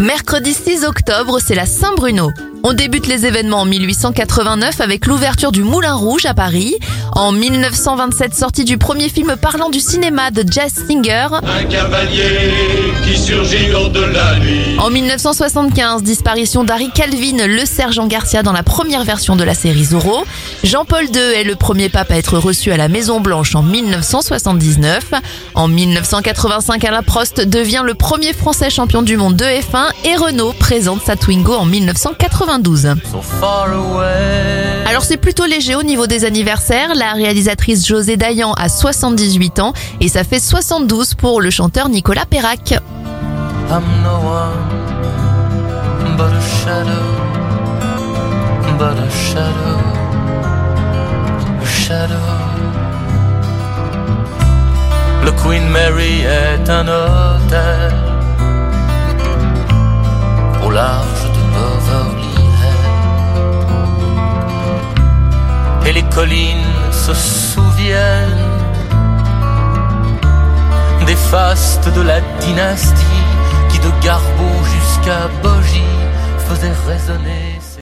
Mercredi 6 octobre, c'est la Saint-Bruno. On débute les événements en 1889 avec l'ouverture du Moulin Rouge à Paris. En 1927, sortie du premier film parlant du cinéma de Jazz Singer. Un cavalier qui surgit hors de la nuit. En 1975, disparition d'Harry Calvin, le sergent Garcia dans la première version de la série Zorro. Jean-Paul II est le premier pape à être reçu à la Maison Blanche en 1979. En 1985, Alain Prost devient le premier français champion du monde de F1 et Renault présente sa Twingo en 1992. Alors c'est plutôt léger au niveau des anniversaires. La réalisatrice José Dayan a 78 ans et ça fait 72 pour le chanteur Nicolas Perrac. I'm no one but a shadow, but a shadow, a shadow. Le Queen Mary est un hôtel Et les collines se souviennent des fastes de la dynastie qui de Garbeau jusqu'à Bogie faisait résonner